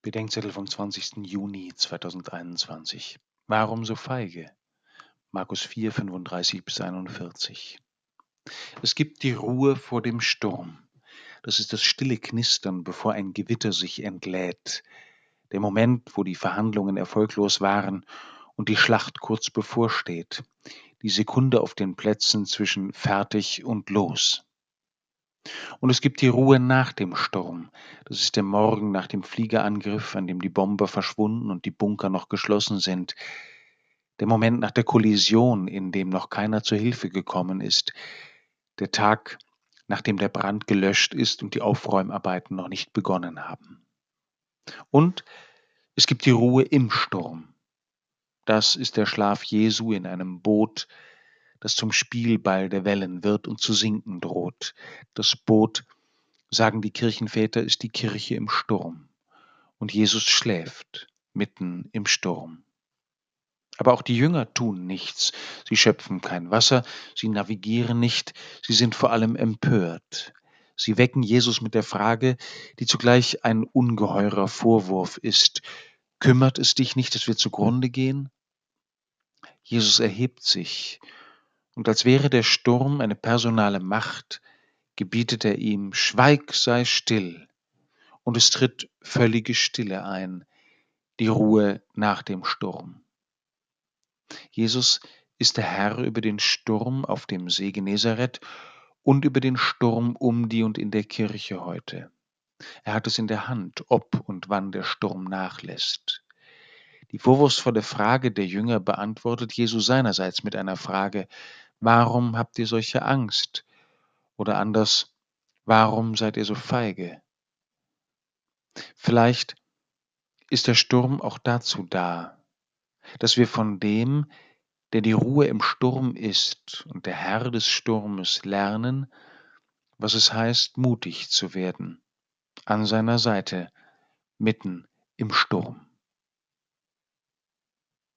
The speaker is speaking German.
Bedenkzettel vom 20. Juni 2021. Warum so feige? Markus 4, 35 bis 41. Es gibt die Ruhe vor dem Sturm. Das ist das stille Knistern, bevor ein Gewitter sich entlädt. Der Moment, wo die Verhandlungen erfolglos waren und die Schlacht kurz bevorsteht. Die Sekunde auf den Plätzen zwischen fertig und los. Und es gibt die Ruhe nach dem Sturm. Das ist der Morgen nach dem Fliegerangriff, an dem die Bomber verschwunden und die Bunker noch geschlossen sind. Der Moment nach der Kollision, in dem noch keiner zur Hilfe gekommen ist. Der Tag, nachdem der Brand gelöscht ist und die Aufräumarbeiten noch nicht begonnen haben. Und es gibt die Ruhe im Sturm. Das ist der Schlaf Jesu in einem Boot, das zum Spielball der Wellen wird und zu sinken droht. Das Boot, sagen die Kirchenväter, ist die Kirche im Sturm. Und Jesus schläft mitten im Sturm. Aber auch die Jünger tun nichts. Sie schöpfen kein Wasser, sie navigieren nicht, sie sind vor allem empört. Sie wecken Jesus mit der Frage, die zugleich ein ungeheurer Vorwurf ist. Kümmert es dich nicht, dass wir zugrunde gehen? Jesus erhebt sich und als wäre der Sturm eine personale Macht, gebietet er ihm, Schweig, sei still, und es tritt völlige Stille ein, die Ruhe nach dem Sturm. Jesus ist der Herr über den Sturm auf dem See Genezareth und über den Sturm um die und in der Kirche heute. Er hat es in der Hand, ob und wann der Sturm nachlässt. Die vorwurfsvolle Frage der Jünger beantwortet Jesus seinerseits mit einer Frage, Warum habt ihr solche Angst? Oder anders, warum seid ihr so feige? Vielleicht ist der Sturm auch dazu da, dass wir von dem, der die Ruhe im Sturm ist und der Herr des Sturmes, lernen, was es heißt, mutig zu werden, an seiner Seite, mitten im Sturm.